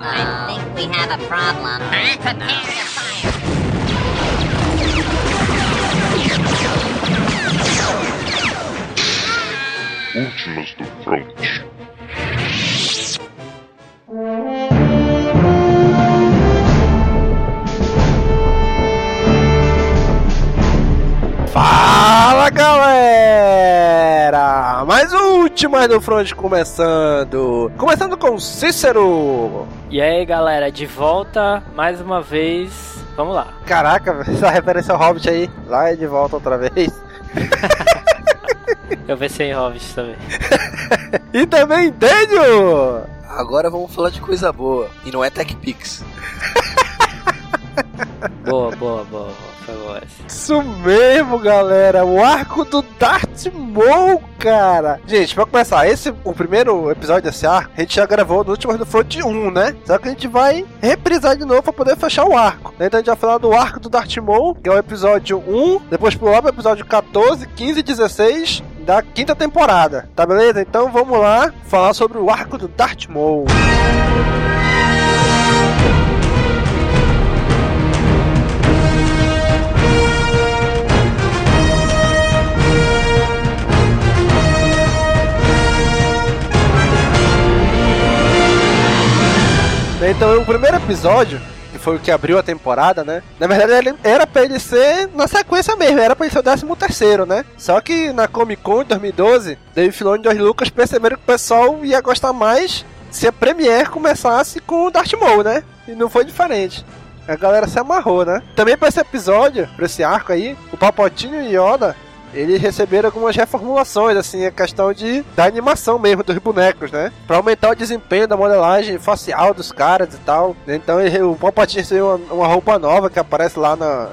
I think we have a problem. Prepare to fire. Últimas do Front. Últimas do Front começando! Começando com Cícero! E aí, galera, de volta mais uma vez. Vamos lá. Caraca, essa referência ao Hobbit aí, lá e de volta outra vez. Eu pensei em Hobbit também. E também Daniel! Agora vamos falar de coisa boa. E não é TechPix. Boa, boa, boa, boa. Essa. Isso mesmo, galera! O arco do Darth Maul, cara! Gente, pra começar, esse, o primeiro episódio desse arco, a gente já gravou no último do Front 1, né? Só que a gente vai reprisar de novo pra poder fechar o arco. Então a gente vai falar do arco do Darth Maul, que é o episódio 1, depois pular pro episódio 14, 15 e 16 da quinta temporada, tá beleza? Então vamos lá falar sobre o arco do Darth Maul. Então, o primeiro episódio, que foi o que abriu a temporada, né? Na verdade, ele era pra ele ser na sequência mesmo, era pra ele ser o 13 terceiro, né? Só que na Comic Con de 2012, Dave Filoni e George Lucas perceberam que o pessoal ia gostar mais se a Premiere começasse com o Darth Maul, né? E não foi diferente. A galera se amarrou, né? Também pra esse episódio, pra esse arco aí, o Papotinho e Yoda eles receberam algumas reformulações, assim, a questão de da animação mesmo dos bonecos, né? Pra aumentar o desempenho da modelagem facial dos caras e tal. Então ele, o Palpatine recebeu uma, uma roupa nova que aparece lá na,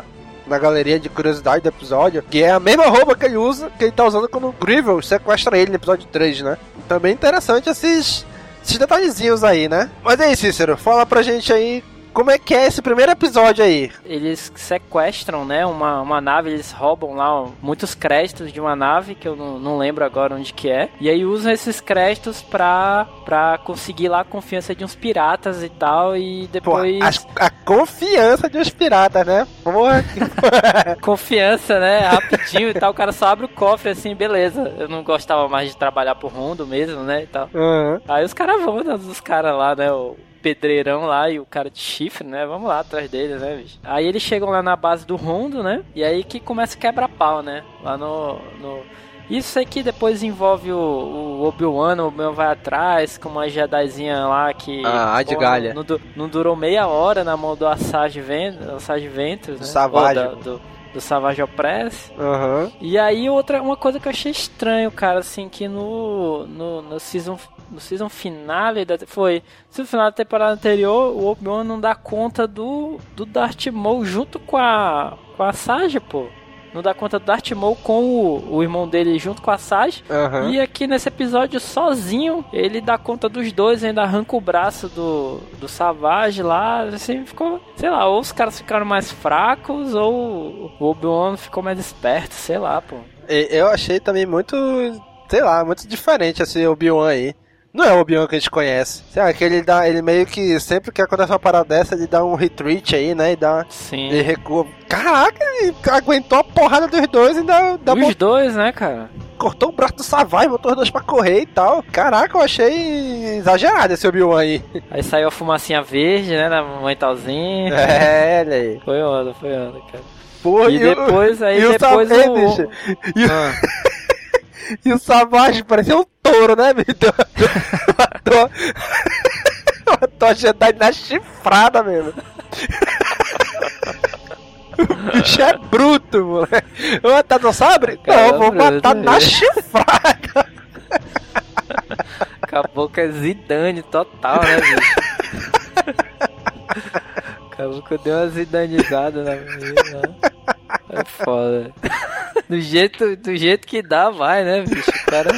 na galeria de curiosidade do episódio, que é a mesma roupa que ele usa, que ele tá usando quando o Grievous sequestra ele no episódio 3, né? Também interessante esses, esses detalhezinhos aí, né? Mas aí, Cícero, fala pra gente aí como é que é esse primeiro episódio aí? Eles sequestram, né, uma, uma nave, eles roubam lá muitos créditos de uma nave, que eu não, não lembro agora onde que é. E aí usam esses créditos pra, pra conseguir lá a confiança de uns piratas e tal, e Pô, depois... a, a confiança de uns piratas, né? Porra. Confiança, né? Rapidinho e tal. O cara só abre o cofre assim, beleza. Eu não gostava mais de trabalhar por Rondo mesmo, né? E tal. Uhum. Aí os caras vão, né, os caras lá, né? O pedreirão lá e o cara de chifre, né? Vamos lá atrás deles, né, bicho? Aí eles chegam lá na base do Rondo, né? E aí que começa a quebra-pau, né? Lá no. no... Isso aqui depois envolve o, o Obi-Wan, o Obi-Wan vai atrás, com uma Jedizinha lá que... Ah, de galha. Não, não durou meia hora na mão do Assage Ventress, Assage Ventress né? Savage. Da- do, do Savage Opress. Uhum. E aí outra uma coisa que eu achei estranho, cara, assim, que no no, no season no season finale da foi no final da temporada anterior, o Obi-Wan não dá conta do do Darth Maul junto com a com a Sage, pô. Não dá conta do Darth Maul com o, o irmão dele junto com a Sage. Uhum. E aqui nesse episódio, sozinho, ele dá conta dos dois, ainda arranca o braço do, do Savage lá. Assim, ficou, sei lá, ou os caras ficaram mais fracos, ou o Obi-Wan ficou mais esperto, sei lá, pô. Eu achei também muito, sei lá, muito diferente esse Obi-Wan aí. Não é o Obi-Wan que a gente conhece. Sei lá, que ele dá, ele meio que sempre que acontece uma parada dessa, ele dá um retreat aí, né? E dá. Sim. Ele recua. Caraca, ele aguentou porrada dos dois e ainda, ainda Os dois, né, cara? cortou o braço do Savai, botou os dois pra correr e tal. Caraca, eu achei exagerado esse Obi-Wan aí. Aí saiu a fumacinha verde, né, na mentalzinha. É, olha aí. Foi onda, foi onda, cara. Porra, E o- depois, aí e o depois Savage, o... bicho, E, o- Ah. e o Savage parecia um touro, né, bicho? Matou, matou a Jedi na chifrada mesmo. O bicho é bruto, moleque. Vou matar no sabre? Não, vou bruto, matar na chifrada. Acabou que é Zidane total, né, bicho? Acabou que eu dei uma zidanizada na menina. É foda. Do jeito, do jeito que dá, vai, né, bicho? O cara.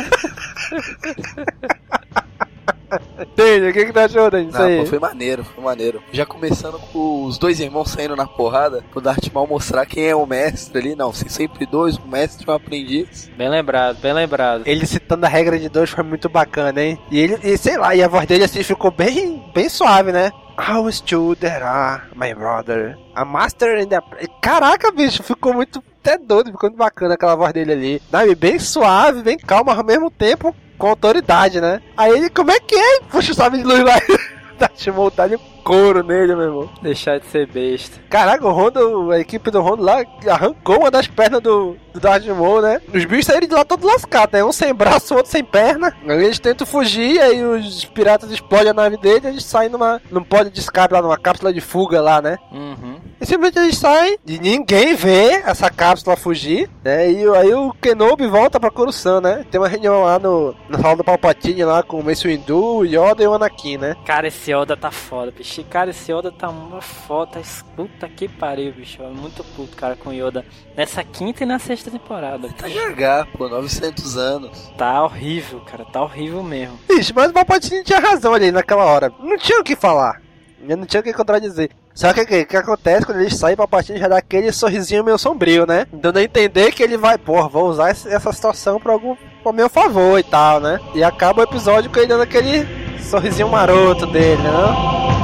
Entende? O que que tu achou, Dani? Isso Não, aí. pô, foi maneiro, foi maneiro. Já começando com os dois irmãos saindo na porrada, pro Darth Maul mostrar quem é o mestre ali. Não, se sempre dois, um mestre e um aprendiz. Bem lembrado, bem lembrado. Ele citando a regra de dois foi muito bacana, hein? E ele, e sei lá, e a voz dele assim ficou bem bem suave, né? How still there are, my brother. A master in the... Caraca, bicho, ficou muito até doido, ficou muito bacana aquela voz dele ali. Sabe, bem suave, bem calma, ao mesmo tempo com autoridade, né? Aí ele, como é que é? Puxa o sabe de luz lá. tá te montado couro nele, meu irmão. Deixar de ser besta. Caraca, o Rondo, a equipe do Rondo lá arrancou uma das pernas do, do Darth Maul, né? Os bichos saíram de lá todo lascados, né? Um sem braço, outro sem perna. Aí eles tentam fugir, aí os piratas explodem a nave dele e eles saem numa. Não pode de escape lá, numa cápsula de fuga lá, né? Uhum. E simplesmente eles saem e ninguém vê essa cápsula fugir, né? E aí o Kenobi volta pra Coruscant, né? Tem uma reunião lá no, na sala do Palpatine lá com o Mace Windu, o Yoda e o Anakin, né? Cara, esse Yoda tá foda, bicho. Cara, esse Yoda tá uma foda. Puta que pariu, bicho. É muito puto, cara, com o Yoda. Nessa quinta e na sexta temporada. Tá GH, pô, 900 anos. Tá horrível, cara. Tá horrível mesmo. Bicho, mas o Palpatine tinha razão ali naquela hora. Não tinha o que falar. Eu não tinha o que contradizer. Só que o que, que, acontece quando ele sai, Palpatine já dá aquele sorrisinho meio sombrio, né? Dando a entender que ele vai, pô, vou usar essa situação pra algum pro meu favor e tal, né? E acaba o episódio com ele dando aquele sorrisinho maroto dele, né?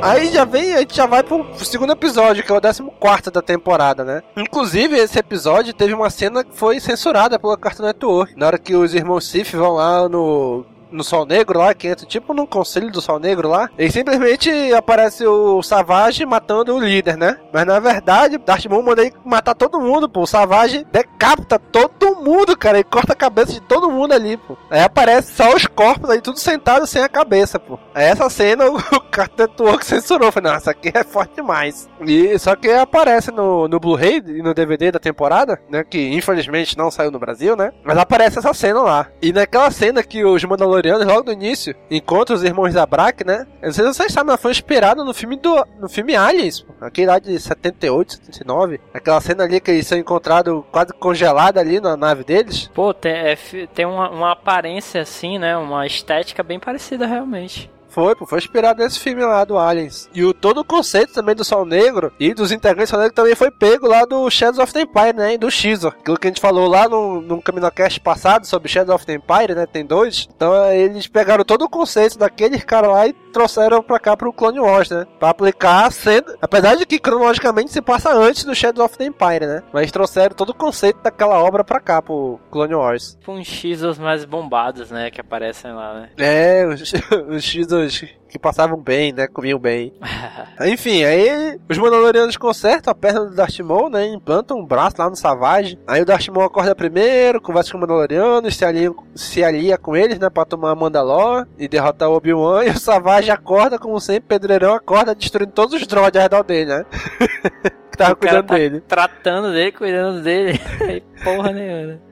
Aí já vem, a gente já vai pro segundo episódio, que é o 14 da temporada, né? Inclusive, esse episódio teve uma cena que foi censurada pela Cartoon Network. Na hora que os irmãos Sif vão lá no no Sol Negro lá, que entra tipo num conselho do Sol Negro lá, e simplesmente aparece o Savage matando o líder, né? Mas na verdade, Darth Maul manda ele matar todo mundo, pô. O Savage decapita todo mundo, cara, e corta a cabeça de todo mundo ali, pô. Aí aparece só os corpos aí, tudo sentado sem a cabeça, pô. Aí essa cena o Cartoon Network censurou, falei, nossa, aqui é forte demais. E só que aparece no, no Blu-ray e no DVD da temporada, né, que infelizmente não saiu no Brasil, né? Mas aparece essa cena lá. E naquela cena que os Mandalorianos Mandalorianos, logo no início, encontra os irmãos Zabrak, né? Eu não sei se vocês sabem, mas foi inspirado no filme do no filme Aliens, aquele lá de 78, 79. Aquela cena ali que eles são encontrados quase congelados ali na nave deles. Pô, tem, é, tem uma, uma aparência assim, né? Uma estética bem parecida realmente. Foi, pô, foi inspirado nesse filme lá do Aliens. E o, todo o conceito também do Sol Negro e dos integrantes do Sol Negro também foi pego lá do Shadows of the Empire, né? E do Xizor. Aquilo que a gente falou lá no, no Caminocast passado sobre Shadows of the Empire, né? Tem dois. Então eles pegaram todo o conceito daqueles caras lá e trouxeram pra cá pro Clone Wars, né? Pra aplicar sendo. Apesar de que cronologicamente se passa antes do Shadows of the Empire, né? Mas trouxeram todo o conceito daquela obra pra cá, pro Clone Wars. Com os Xizors mais bombados, né? Que aparecem lá, né? É, os, os Xizors que passavam bem, né? Comiam bem. Enfim, aí os Mandalorianos consertam a perna do Darth Maul, né? Implantam um braço lá no Savage. Aí o Darth Maul acorda primeiro, conversa com os Mandalorianos, se alia, se alia com eles, né? Pra tomar a Mandalor e derrotar o Obi-Wan. E o Savage acorda, como sempre, Pedreirão acorda destruindo todos os droids ao redor dele, né? que tava cuidando tá dele. Tratando dele, cuidando dele. Porra nenhuma.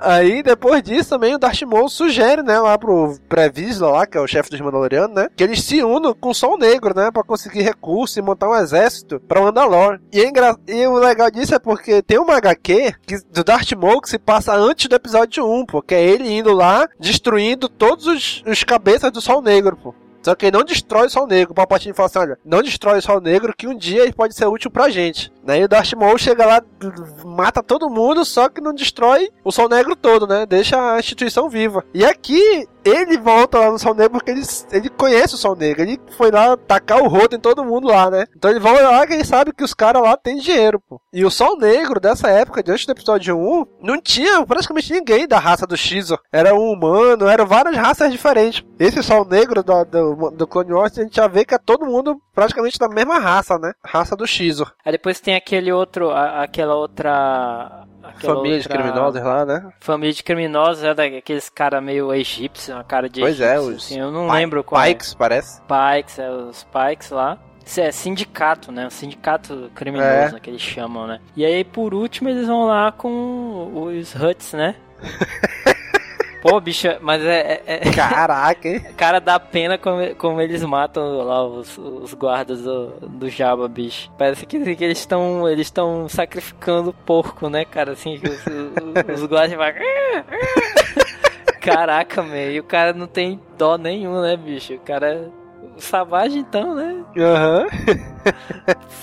Aí, depois disso, também o Darth Maul sugere, né, lá pro Previsla lá, que é o chefe dos Mandalorianos, né, que eles se unam com o Sol Negro, né, pra conseguir recursos e montar um exército pra Mandalore. E, é engra... e o legal disso é porque tem uma HQ que, do Darth Maul que se passa antes do episódio 1, porque é ele indo lá, destruindo todos os, os cabeças do Sol Negro, pô. Só que ele não destrói o Sol Negro. O Palpatine fala assim, olha, não destrói o Sol Negro que um dia ele pode ser útil pra gente. Né? E o Darth Maul chega lá, mata todo mundo, só que não destrói o Sol Negro todo, né? Deixa a instituição viva. E aqui, ele volta lá no Sol Negro porque ele, ele conhece o Sol Negro. Ele foi lá tacar o rodo em todo mundo lá, né? Então ele volta lá que ele sabe que os caras lá têm dinheiro, pô. E o Sol Negro dessa época, diante do episódio 1, não tinha praticamente ninguém da raça do Xizor. Era um humano, eram várias raças diferentes. Esse Sol Negro do, do, do Clone Wars, a gente já vê que é todo mundo praticamente da mesma raça, né? Raça do Xizor. Aí depois tem aquele outro, a, aquela outra Aquela família outra... de criminosos lá, né? Família de criminosos, é daqueles cara meio egípcio, uma cara de Pois egípcio, é, os assim, eu não lembro qual Pikes, é. parece. Pikes, é, os Pikes lá. Isso é sindicato, né? Um sindicato criminoso, É. que eles chamam, né? E aí, por último, eles vão lá com os Huts, né? Pô, bicho, mas é, é- é- Caraca, hein? Cara, dá pena como, como eles matam lá os, os guardas do, do Jabba, bicho. Parece que, que eles estão eles estão sacrificando porco, né, cara? Assim, os, os, os guardas vão... Caraca, meio. E o cara não tem dó nenhum, né, bicho? O cara... Savage então, né? Aham.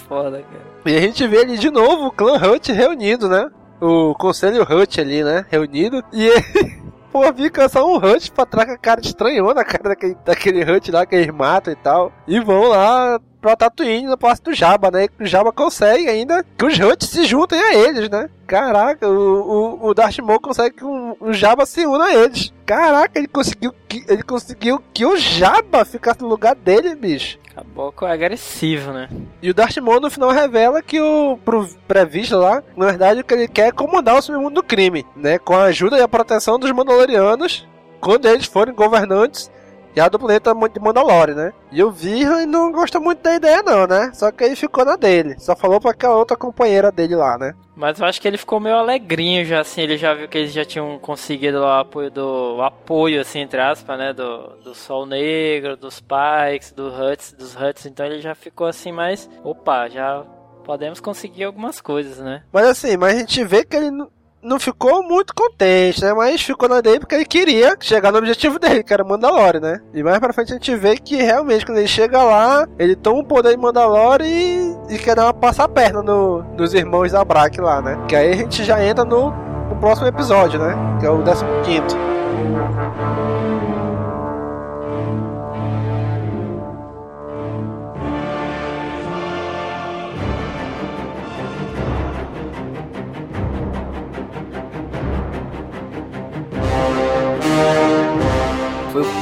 Foda, cara. E a gente vê ali de novo o clã Hut reunido, né? O conselho Hut ali, né? Reunido. E ele. Pô, fica só um Hut pra com a cara estranhona, a cara daquele, daquele Hut lá que eles matam e tal. E vão lá pra Tatooine no passo do Jabba, né? E o Jabba consegue ainda que os Huts se juntem a eles, né? Caraca, o, o, o Darth Maul consegue que o, o Jabba se una a eles. Caraca, ele conseguiu que ele conseguiu que o Jabba ficasse no lugar dele, bicho. Caboclo é agressivo, né? E o Darth Maul no final revela que o pro previsto lá, na verdade, o que ele quer é comandar o submundo do crime, né? Com a ajuda e a proteção dos Mandalorianos, quando eles forem governantes já do planeta de Mandalore, né? E o Virra não gosta muito da ideia não, né? Só que ele ficou na dele. Só falou pra aquela outra companheira dele lá, né? Mas eu acho que ele ficou meio alegrinho já, assim, ele já viu que eles já tinham conseguido lá o apoio do o apoio, assim, entre aspas, né, do, do Sol Negro, dos Pikes, do Huts, dos Huts, então ele já ficou assim mais, opa, já podemos conseguir algumas coisas, né? Mas assim, mas a gente vê que ele não- ficou muito contente, né? Mas ficou na dele porque ele queria chegar no objetivo dele, que era Mandalore, né? E mais pra frente a gente vê que realmente quando ele chega lá, ele toma o poder de Mandalore e, e quer dar uma passar perna no, nos irmãos da Brack lá, né? Que aí a gente já entra no, no próximo episódio, né? Que é o 15 quinto.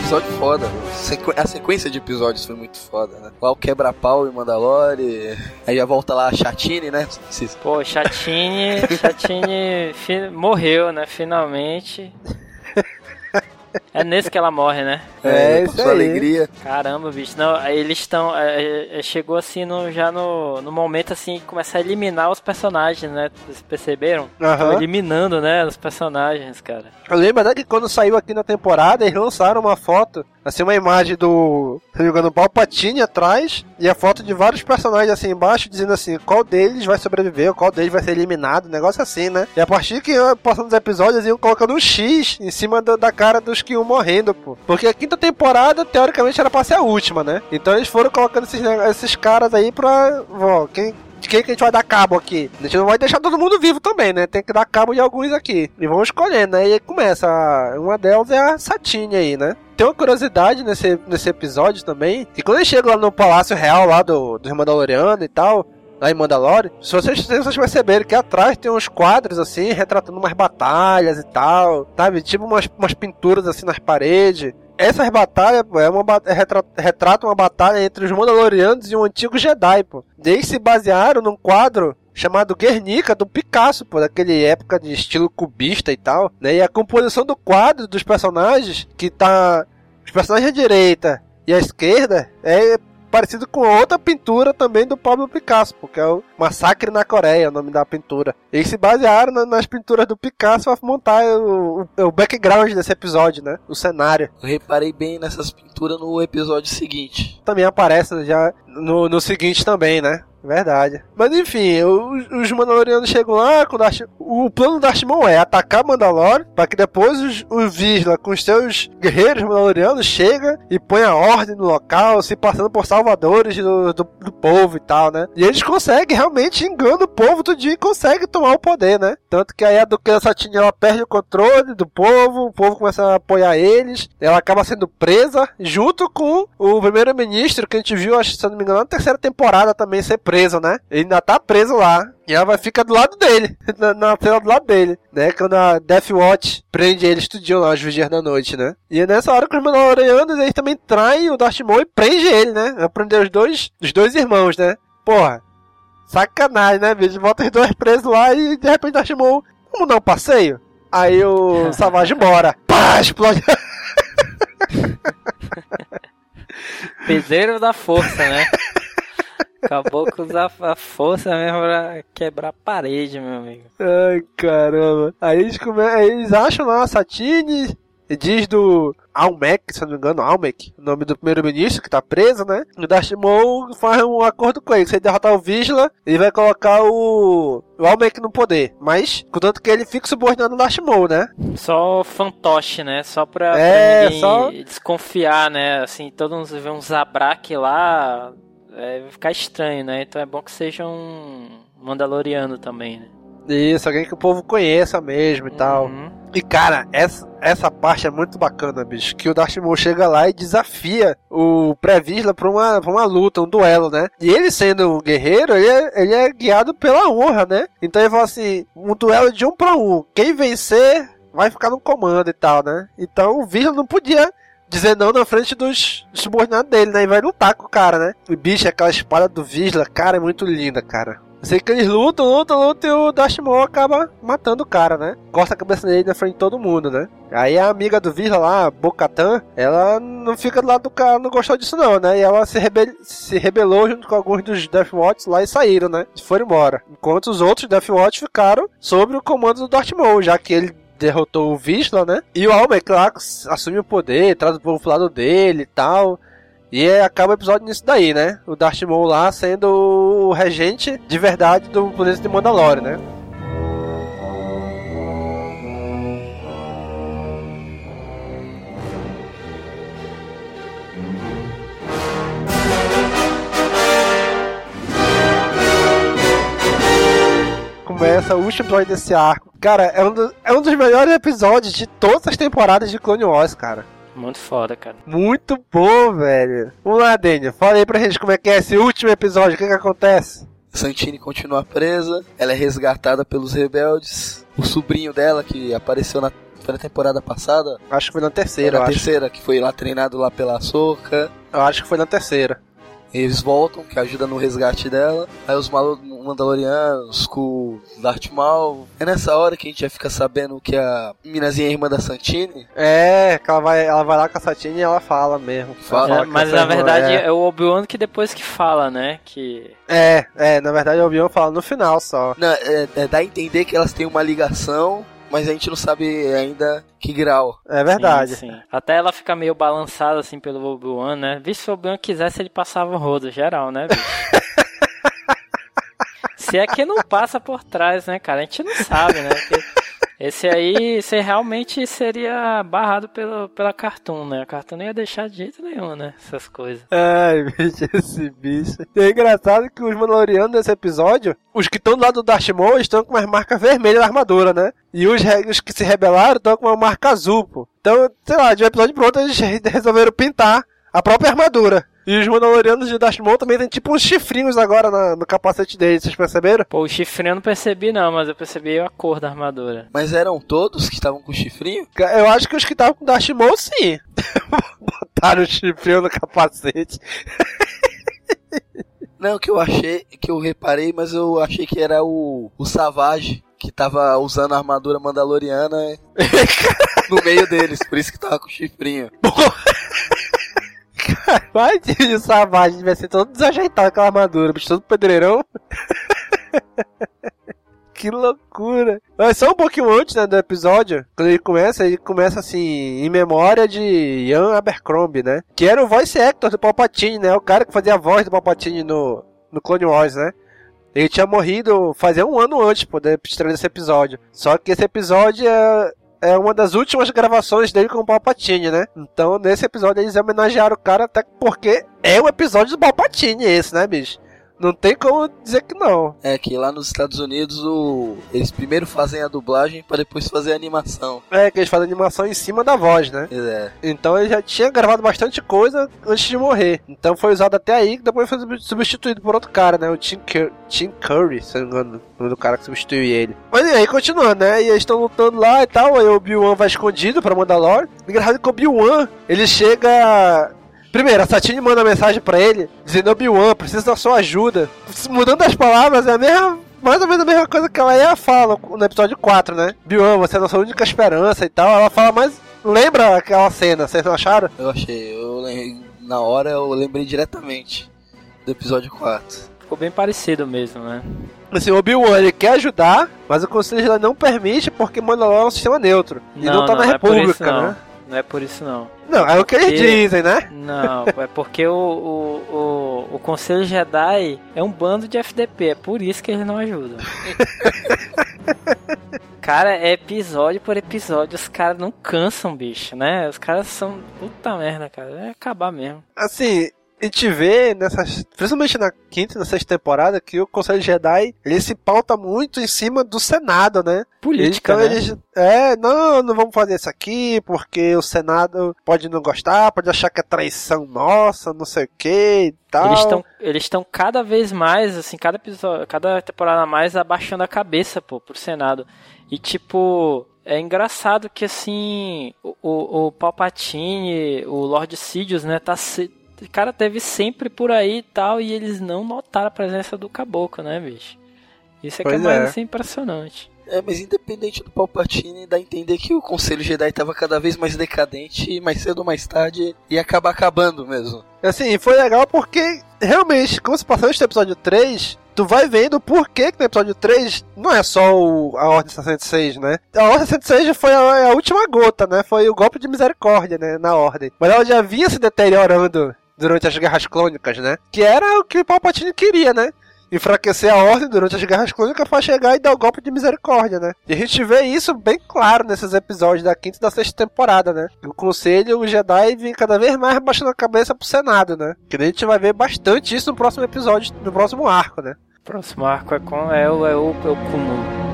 Episódio foda. Sequ- A sequência de episódios foi muito foda, né? O quebra-pau e Mandalore. Aí já volta lá a Chatine, né? Pô, Chatine, Chatine morreu, né, finalmente. É nesse que ela morre, né? É, com isso sua aí. alegria. Caramba, bicho. Não, aí eles estão. é, é, chegou assim no, já no, no momento assim que começa a eliminar os personagens, né? Vocês perceberam? Eliminando, né? Os personagens, cara. Eu lembro né, que quando saiu aqui na temporada, eles lançaram uma foto, assim, uma imagem do, se não me engano, Palpatine atrás, e a foto de vários personagens assim embaixo, dizendo assim, qual deles vai sobreviver, qual deles vai ser eliminado, um negócio assim, né? E a partir que passando os episódios, iam colocando um X em cima do- da cara dos que iam morrendo, pô. Porque a quinta temporada, teoricamente, era pra ser a última, né? Então eles foram colocando esses, esses caras aí pra, ó, quem... De quem que a gente vai dar cabo aqui? A gente não vai deixar todo mundo vivo também, né? Tem que dar cabo de alguns aqui. E vamos escolhendo, né? E aí começa. Uma delas é a Satine aí, né? Tem uma curiosidade nesse, nesse episódio também. Que quando eles chegam lá no Palácio Real lá do, dos Mandalorianos e tal. Lá em Mandalore, se vocês, se vocês que atrás tem uns quadros assim, retratando umas batalhas e tal, sabe? Tipo umas, umas pinturas assim nas paredes. Essas batalhas, pô, é uma, é retra- retrata uma batalha entre os Mandalorianos e um antigo Jedi, pô. Eles se basearam num quadro chamado Guernica do Picasso, pô, daquele época de estilo cubista e tal, né? E a composição do quadro dos personagens, que tá os personagens à direita e à esquerda, é parecido com outra pintura também do Pablo Picasso, porque é o Massacre na Coreia, o nome da pintura. Eles se basearam na- nas pinturas do Picasso para montar o, o- o background desse episódio, né? O cenário. Eu reparei bem nessas pinturas no episódio seguinte. Também aparece já no, no seguinte também, né? Verdade. Mas enfim, os, os Mandalorianos chegam lá com o Darth, O plano Darth Maul é atacar Mandalore, para que depois os, o Visla, com os seus guerreiros Mandalorianos, chega e põe a ordem no local, se passando por salvadores do, do, do povo e tal, né? E eles conseguem, realmente engana o povo tudinho e conseguem tomar o poder, né? Tanto que aí a Duquesa Satine, ela perde o controle do povo, o povo começa a apoiar eles, ela acaba sendo presa, junto com o primeiro-ministro, que a gente viu, acho, se não me engano, na terceira temporada também ser preso, né? Ele ainda tá preso lá. E ela vai ficar do lado dele, na, na cela do lado dele, né? Quando a Death Watch prende ele, estudioso lá, os vigias da noite, né? E é nessa hora que os Mandalorianos, eles também traem o Darth Maul e prende ele, né? Vai prender os dois, os dois irmãos, né? Porra, sacanagem, né, bicho? Bota os dois presos lá e de repente Darth Maul, vamos dar um passeio? Aí o Savage bora. Pá, explode. Peseiro da força, né? Acabou com usar a força mesmo pra quebrar a parede, meu amigo. Ai, caramba. Aí eles, come... aí eles acham lá a Satine, E diz do Almec, se não me engano, Almec, o nome do primeiro-ministro que tá preso, né? E o Maul faz um acordo com ele. Se ele derrotar o Vizsla, ele vai colocar o, o Almec no poder. Mas, contanto que ele fica subordinado ao Darth Maul, né? Só fantoche, né? Só pra, É, pra ninguém só- desconfiar, né? Assim, todo mundo vê um Zabrak lá, é, vai ficar estranho, né? Então é bom que seja um Mandaloriano também, né? Isso, alguém que o povo conheça mesmo e tal. Uhum. E cara, essa, essa parte é muito bacana, bicho. Que o Darth Maul chega lá e desafia o Pré-Vizsla pra uma, pra uma luta, um duelo, né? E ele sendo um guerreiro, ele é, ele é guiado pela honra, né? Então ele fala assim: um duelo de um pra um. Quem vencer vai ficar no comando e tal, né? Então o Vizsla não podia dizer não na frente dos dos subordinados dele, né? E vai lutar com o cara, né? O bicho, aquela espada do Vizsla, cara, é muito linda, cara. Sei que eles lutam, lutam, lutam e o Maul acaba matando o cara, né? Corta a cabeça dele na frente de todo mundo, né? Aí a amiga do Vizsla lá, Bocatan, ela não fica do lado do cara, não gostou disso não, né? E ela se, rebel se rebelou junto com alguns dos Death Watch lá e saíram, né? E foram embora. Enquanto os outros Death Watch ficaram sob o comando do Darth Maul, já que ele derrotou o Vizsla, né? E o Almec lá assume o poder, traz o povo pro lado dele e tal. E é, acaba o episódio nisso daí, né? O Darth Maul lá sendo o regente de verdade do planeta de Mandalore, né? Começa o último episódio desse arco. Cara, é um, do- é um dos melhores episódios de todas as temporadas de Clone Wars, cara. Muito foda, cara. Muito bom, velho. Vamos lá, Daniel. Fala aí pra gente como é que é esse último episódio. O que que acontece? Santini continua presa, ela é resgatada pelos rebeldes. O sobrinho dela, que apareceu na, foi na temporada passada, Acho que foi na terceira, na acho. terceira, que foi lá treinado lá pela Soca. Eu acho que foi na terceira. Eles voltam, que ajuda no resgate dela. Aí os Mandalorianos com o Darth Maul. É nessa hora que a gente já fica sabendo que a minazinha é irmã da Santini. É, que ela vai, ela vai lá com a Satine e ela fala mesmo. Fala. É, mas na verdade é... é o Obi-Wan que depois que fala, né? Que. É, é, na verdade o Obi-Wan fala no final só. Não, é, é, dá a entender que elas têm uma ligação, mas a gente não sabe ainda que grau. É verdade. Sim, sim. Até ela fica meio balançada assim pelo Obi-Wan, né? Visto se o Obi-Wan quisesse, ele passava o rodo geral, né, bicho? Se é que não passa por trás, né, cara? A gente não sabe, né? Que esse aí, esse realmente seria barrado pelo, pela Cartoon, né? A Cartoon não ia deixar de jeito nenhum, né? Essas coisas. Ai, bicho, esse bicho. E é engraçado que os Mandalorianos desse episódio, os que estão do lado do Darth Maul estão com umas marcas vermelhas na armadura, né? E os, os que se rebelaram estão com uma marca azul, pô. Então, sei lá, de um episódio pro outro eles resolveram pintar a própria armadura. E os Mandalorianos de Darth Maul também tem tipo uns chifrinhos agora na- no capacete deles, vocês perceberam? Pô, o chifrinho eu não percebi não, mas eu percebi a cor da armadura. Mas eram todos que estavam com chifrinho? Eu acho que os que estavam com Darth Maul, sim. Botaram o chifrinho no capacete. Não, que eu achei, que eu reparei, mas eu achei que era o, o Savage, que tava usando a armadura mandaloriana no meio deles, por isso que tava com chifrinho. Vai de Savage, vai ser todo desajeitado aquela armadura, bicho, todo pedreirão. que loucura. Mas só um pouquinho antes, né, do episódio, quando ele começa, ele começa assim, em memória de Ian Abercrombie, né? Que era o voice actor do Palpatine, né? O cara que fazia a voz do Palpatine no, no Clone Wars, né? Ele tinha morrido fazia um ano antes, pô, da estreia desse episódio. Só que esse episódio é, é uma das últimas gravações dele com o Palpatine, né? Então, nesse episódio, eles homenagearam o cara até porque é um episódio do Palpatine esse, né, bicho? Não tem como dizer que não. É que lá nos Estados Unidos o, eles primeiro fazem a dublagem para depois fazer a animação. É, que eles fazem animação em cima da voz, né? É. Então ele já tinha gravado bastante coisa antes de morrer. Então foi usado até aí, que depois foi substituído por outro cara, né? O Tim, Cur Tim Curry, se não me engano, o nome do cara que substituiu ele. Mas e aí, continuando, né? E eles estão lutando lá e tal, aí o Obi-Wan vai escondido pra Mandalore. Engraçado que o Obi-Wan, ele chega... Primeiro, a Satine manda mensagem pra ele, dizendo, Obi-Wan, preciso da sua ajuda. Mudando as palavras, é a mesma... Mais ou menos a mesma coisa que ela ia fala no episódio 4, né? Obi-Wan, você é a nossa única esperança e tal. Ela fala mais... Lembra aquela cena, vocês não acharam? Eu achei, eu na hora eu lembrei diretamente do episódio 4. Ficou bem parecido mesmo, né? Assim, o Obi-Wan ele quer ajudar, mas o Conselho não permite porque Mandalore é um sistema neutro. E não, tá na é República, isso, não. né? Não é por isso não. Não, é o que eles dizem, né? Não, é porque o, o, o, o Conselho Jedi é um bando de FDP, é por isso que eles não ajudam. Cara, é episódio por episódio, os caras não cansam, bicho, né? Os caras são. Puta merda, cara. É acabar mesmo. Assim, a gente vê nessas. Principalmente na quinta e na sexta temporada que o Conselho Jedi ele se pauta muito em cima do Senado, né? Política, então né? eles. É, não, não vamos fazer isso aqui, porque o Senado pode não gostar, pode achar que é traição nossa, não sei o que e tal. Eles estão eles estão cada vez mais, assim, cada episódio, cada temporada mais abaixando a cabeça, pô, pro Senado. E tipo, é engraçado que assim, o, o, o Palpatine, o Lord Sidious, né, tá se... o cara teve sempre por aí e tal, e eles não notaram a presença do caboclo, né, bicho? Isso é que é Pois mais é. assim, impressionante. É, mas independente do Palpatine, dá a entender que o Conselho Jedi tava cada vez mais decadente e mais cedo ou mais tarde ia acabar acabando mesmo. Assim, foi legal porque realmente, como se passou este episódio 3, tu vai vendo por que que no episódio 3 não é só o- a Ordem 66, né? A Ordem 66 foi a, a última gota, né? Foi o golpe de misericórdia, né? Na Ordem. Mas ela já vinha se deteriorando durante as Guerras Clônicas, né? Que era o que o Palpatine queria, né? Enfraquecer a ordem durante as guerras clônicas pra chegar e dar o golpe de misericórdia, né? E a gente vê isso bem claro nesses episódios da quinta e da sexta temporada, né? O conselho, o Jedi vem cada vez mais baixando a cabeça pro Senado, né? Que a gente vai ver bastante isso no próximo episódio, no próximo arco, né? Próximo arco é, com, é, o, é, o, é o.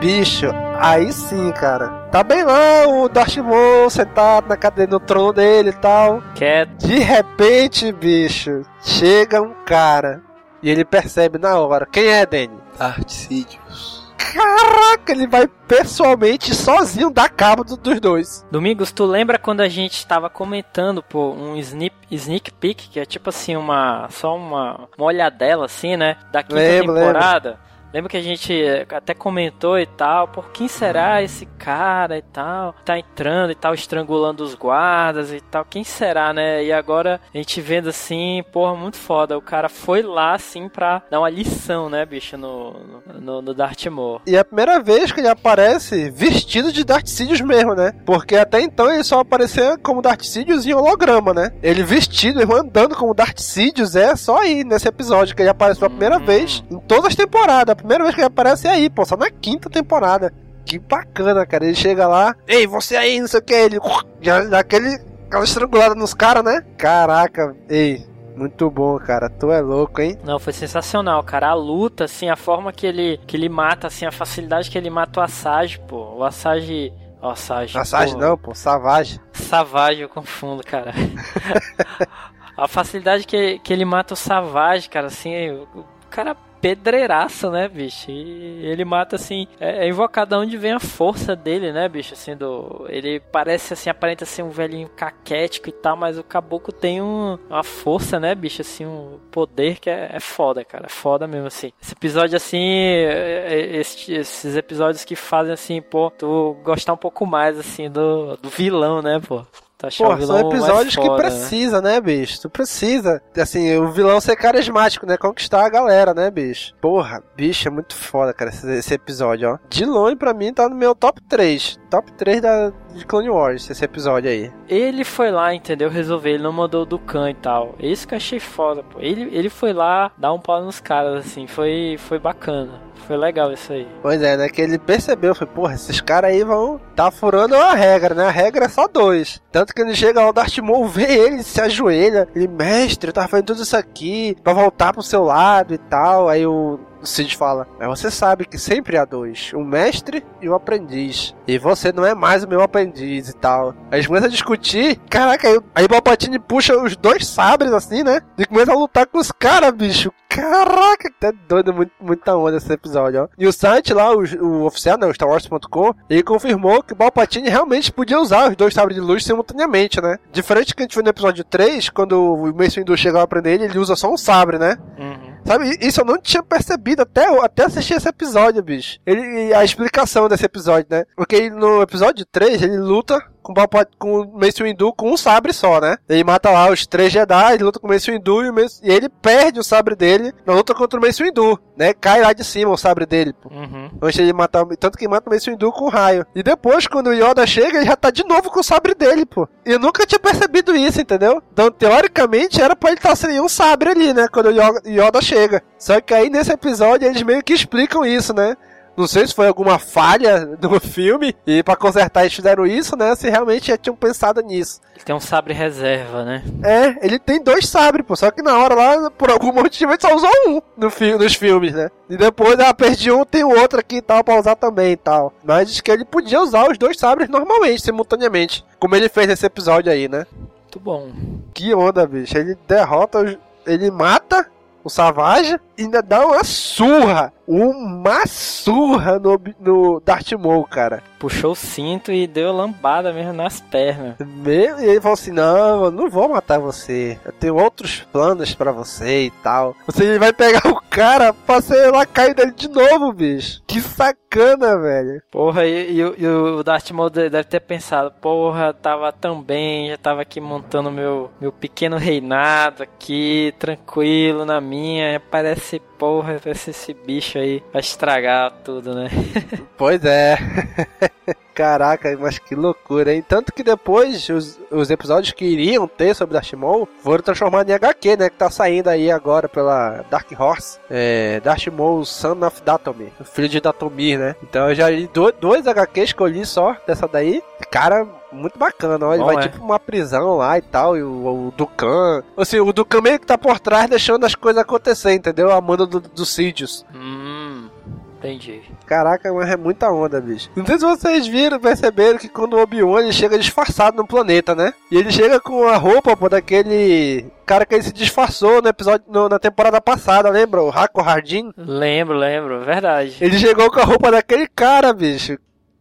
bicho, aí sim, cara. Tá bem lá o Darth Maul sentado na cadeira, no trono dele e tal. Quieto. De repente, bicho, chega um cara e ele percebe na hora. Quem é, Danny? Darth Sidious. Caraca, ele vai pessoalmente sozinho dar cabo do- dos dois. Domingos, tu lembra quando a gente tava comentando, pô, um sneak, sneak peek, que é tipo assim, uma. só uma, uma olhadela, assim, né? Da quinta Lembro, temporada. Lembra que a gente eh, até comentou e tal, por quem será esse cara e tal? Tá entrando e tal, estrangulando os guardas e tal. Quem será, né? E agora a gente vendo assim, porra, muito foda. O cara foi lá, assim, pra dar uma lição, né, bicho, no, no, no Darth Maul. E é a primeira vez que ele aparece vestido de Darth Sidious mesmo, né? Porque até então ele só aparecia como Darth Sidious em holograma, né? Ele vestido, ele andando como Darth Sidious é só aí, nesse episódio, que ele aparece pela primeira Hum. vez em todas as temporadas. Primeira vez que ele aparece é aí, pô, só na quinta temporada. Que bacana, cara. Ele chega lá, ei, você aí, não sei o que, ele já dá aquele, aquela estrangulada nos caras, né? Caraca, ei, muito bom, cara. Tu é louco, hein? Não, foi sensacional, cara. A luta, assim, a forma que ele, que ele mata, assim, a facilidade que ele mata o Asajj, pô. O Asajj... O Asajj, Massagem pô. não, pô, Savage. Savage, eu confundo, cara. a facilidade que, que ele mata o Savage, cara, assim, o cara pedreiraça, né, bicho? E ele mata, assim, é, é invocado onde vem a força dele, né, bicho? Assim, do, ele parece, assim, aparenta ser um velhinho caquético e tal, mas o caboclo tem um, uma força, né, bicho? Assim, um poder que é, é foda, cara. É foda mesmo, assim. Esse episódio, assim, é- é- esse- esses episódios que fazem, assim, pô, tu gostar um pouco mais, assim, do, do vilão, né, pô? O Pô, são episódios que né? precisa, né, bicho? Tu precisa, assim, o vilão ser carismático, né? Conquistar a galera, né, bicho? Porra, bicho, é muito foda, cara, esse, esse episódio, ó. De longe, pra mim, tá no meu top 3. Top 3 da, de Clone Wars, esse episódio aí. Ele foi lá, entendeu? Resolver, ele não mandou o Dukan e tal. Isso que eu achei foda, pô. Ele, ele foi lá dar um pau nos caras, assim. Foi, foi bacana. Foi legal isso aí. Pois é, né? Que ele percebeu, foi, porra, esses caras aí vão tá furando a regra, né? A regra é só dois. Tanto que ele chega lá, o Darth Maul vê ele, se ajoelha. Ele, mestre, eu tava fazendo tudo isso aqui pra voltar pro seu lado e tal. Aí o o Cid fala: Mas você sabe que sempre há dois, o mestre e o aprendiz. E você não é mais o meu aprendiz e tal. Aí eles começam a discutir. Caraca, aí, aí Palpatine puxa os dois sabres assim, né? E começa a lutar com os caras, bicho. Caraca, tá doido, muito, muita onda esse episódio, ó. E o site lá, o, o oficial, né, o StarWars.com, ele confirmou que Palpatine realmente podia usar os dois sabres de luz simultaneamente, né? Diferente que a gente viu no episódio 3, quando o Mace Windu chega lá pra ele, ele usa só um sabre, né? Uhum. Sabe, isso eu não tinha percebido até, até assistir esse episódio, bicho. Ele, a explicação desse episódio, né? Porque no episódio 3, ele luta com, com o Mace Windu com um sabre só, né? Ele mata lá os três Jedi, ele luta com o Mace Windu e, Mace- e ele perde o sabre dele na luta contra o Mace Windu, né? Cai lá de cima o sabre dele, pô. Uhum. Antes ele matar, tanto que mata o Mace Windu com o raio. E depois, quando o Yoda chega, ele já tá de novo com o sabre dele, pô. E eu nunca tinha percebido isso, entendeu? Então, teoricamente, era pra ele estar sem nenhum sabre ali, né? Quando o Yoda chega. Só que aí, nesse episódio, eles meio que explicam isso, né? Não sei se foi alguma falha no filme e pra consertar eles fizeram isso, né? Se realmente já tinham pensado nisso. Ele tem um sabre reserva, né? É, ele tem dois sabres, pô. Só que na hora lá, por algum motivo, ele só usou um no fi nos filmes, né? E depois, ah, perdi um, tem o outro aqui e tal, pra usar também e tal. Mas diz que ele podia usar os dois sabres normalmente, simultaneamente. Como ele fez nesse episódio aí, né? Muito bom. Que onda, bicho. Ele derrota, os- ele mata o Savage ainda dá uma surra. Uma surra no, no Darth Maul, cara. Puxou o cinto e deu lambada mesmo nas pernas. E ele falou assim: Não, eu não vou matar você. Eu tenho outros planos pra você e tal. Você vai pegar o cara pra ser lá cair dele de novo, bicho. Que sacana, velho. Porra, e, e o- e o Darth Maul de- deve ter pensado, porra, tava tão bem, já tava aqui montando meu, meu pequeno reinado aqui, tranquilo na minha, parece, porra, parece esse bicho aí, vai estragar tudo, né? Pois é. Caraca, mas que loucura, hein? Tanto que depois os, os episódios que iriam ter sobre Maul foram transformados em HQ, né? Que tá saindo aí agora pela Dark Horse. É, Maul, Son of Datomir, filho de Datomir, né? Então eu já li do- dois HQs li só dessa daí. Cara, muito bacana, ó. Ele Bom, vai é. tipo uma prisão lá e tal, e o, o Dukan. Assim, o Dukan meio que tá por trás deixando as coisas acontecer, entendeu? A manda do, do Sidious. Hum, entendi. Caraca, mas é muita onda, bicho. Não sei se vocês viram, perceberam que quando o Obi-Wan ele chega disfarçado no planeta, né? E ele chega com a roupa pô, daquele cara que ele se disfarçou no episódio no- na temporada passada, lembra? O Rako Hardin. Lembro, lembro, verdade. Ele chegou com a roupa daquele cara, bicho.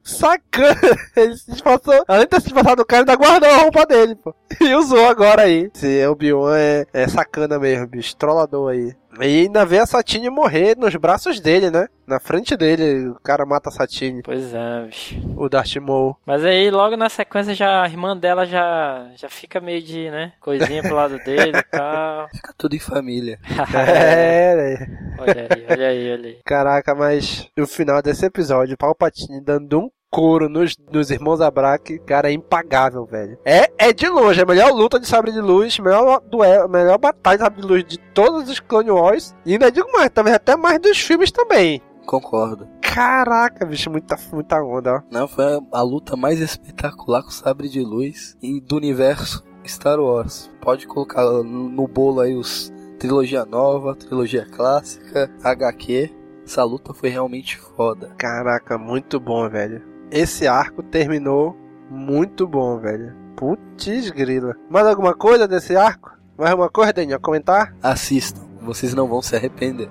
Sacana! Ele se disfarçou. Além de ter se disfarçado do cara, ainda guardou a roupa dele, pô. E usou agora aí. Esse Obi-Wan é, é sacana mesmo, bicho. Trollador aí. E ainda vê a Satine morrer nos braços dele, né? Na frente dele, o cara mata a Satine, Pois é, bicho. o Darth Maul. Mas aí, logo na sequência, já, a irmã dela já, já fica meio de, né, coisinha pro lado dele e tal. Fica tudo em família. É, né? Olha aí, olha aí, olha aí. Caraca, mas o final desse episódio, o Palpatine dando um couro nos, nos irmãos Abrak, cara, é impagável, velho. É, é de longe, é a melhor luta de sabre de luz, melhor duelo, melhor batalha de sabre de luz de todos os Clone Wars. E ainda digo mais, talvez até mais dos filmes também. Concordo. Caraca, bicho, muita, muita onda, ó. Não, foi a, a luta mais espetacular com sabre de luz e do universo Star Wars. Pode colocar no, no bolo aí os trilogia nova, trilogia clássica, HQ. Essa luta foi realmente foda. Caraca, muito bom, velho. Esse arco terminou muito bom, velho. Putz grila. Mais alguma coisa desse arco? Mais alguma coisa, Daniel? Comentar? Assistam, vocês não vão se arrepender.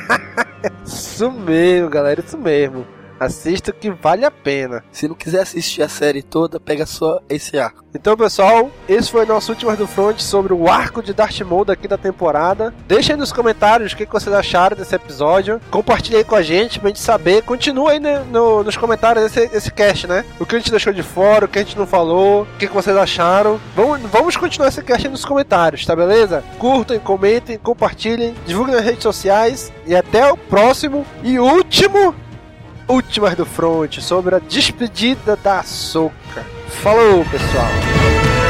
Isso mesmo, galera, isso mesmo. Assista que vale a pena. Se não quiser assistir a série toda, pega só esse arco. Então, pessoal, esse foi nosso último do Front sobre o arco de Darth Maul daqui da temporada. Deixem aí nos comentários o que vocês acharam desse episódio. Compartilhe aí com a gente pra gente saber. Continua aí né, no- nos comentários esse, esse cast, né? O que a gente deixou de fora, o que a gente não falou, o que, que vocês acharam. Vamos, vamos continuar esse cast aí nos comentários, tá beleza? Curtem, comentem, compartilhem, divulguem nas redes sociais. E até o próximo e último Últimas do Front sobre a despedida da Soca. Falou, pessoal!